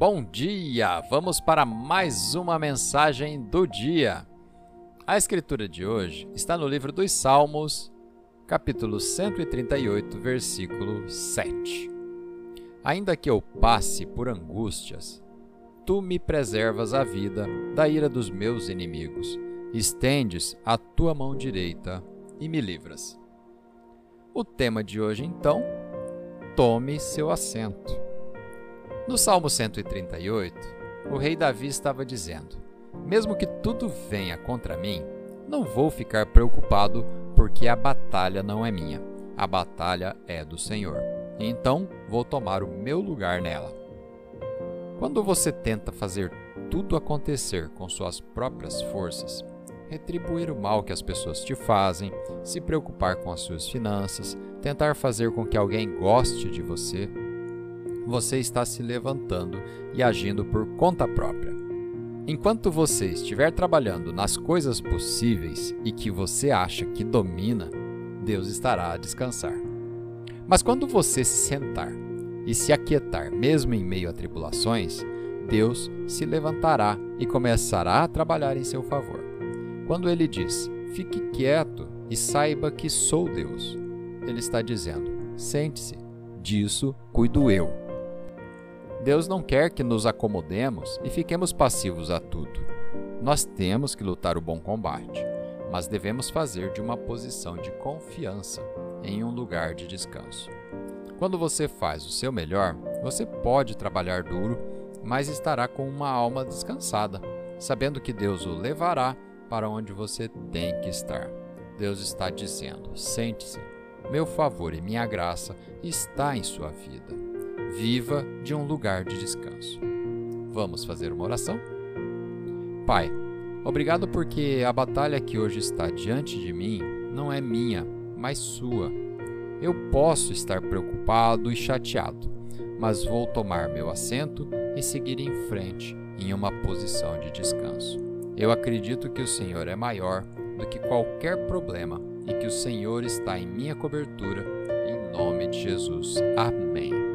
Bom dia! Vamos para mais uma mensagem do dia. A escritura de hoje está no livro dos Salmos, capítulo 138, versículo 7. Ainda que eu passe por angústias, tu me preservas a vida da ira dos meus inimigos, estendes a tua mão direita e me livras. O tema de hoje, então, tome seu assento. No Salmo 138, o rei Davi estava dizendo: Mesmo que tudo venha contra mim, não vou ficar preocupado, porque a batalha não é minha, a batalha é do Senhor. Então vou tomar o meu lugar nela. Quando você tenta fazer tudo acontecer com suas próprias forças, retribuir o mal que as pessoas te fazem, se preocupar com as suas finanças, tentar fazer com que alguém goste de você, você está se levantando e agindo por conta própria. Enquanto você estiver trabalhando nas coisas possíveis e que você acha que domina, Deus estará a descansar. Mas quando você se sentar e se aquietar, mesmo em meio a tribulações, Deus se levantará e começará a trabalhar em seu favor. Quando ele diz: Fique quieto e saiba que sou Deus, ele está dizendo: Sente-se, disso cuido eu. Deus não quer que nos acomodemos e fiquemos passivos a tudo. Nós temos que lutar o bom combate, mas devemos fazer de uma posição de confiança em um lugar de descanso. Quando você faz o seu melhor, você pode trabalhar duro, mas estará com uma alma descansada, sabendo que Deus o levará para onde você tem que estar. Deus está dizendo: sente-se, meu favor e minha graça está em sua vida viva de um lugar de descanso. Vamos fazer uma oração? Pai, obrigado porque a batalha que hoje está diante de mim não é minha, mas sua. Eu posso estar preocupado e chateado, mas vou tomar meu assento e seguir em frente em uma posição de descanso. Eu acredito que o Senhor é maior do que qualquer problema e que o Senhor está em minha cobertura. Em nome de Jesus. Amém.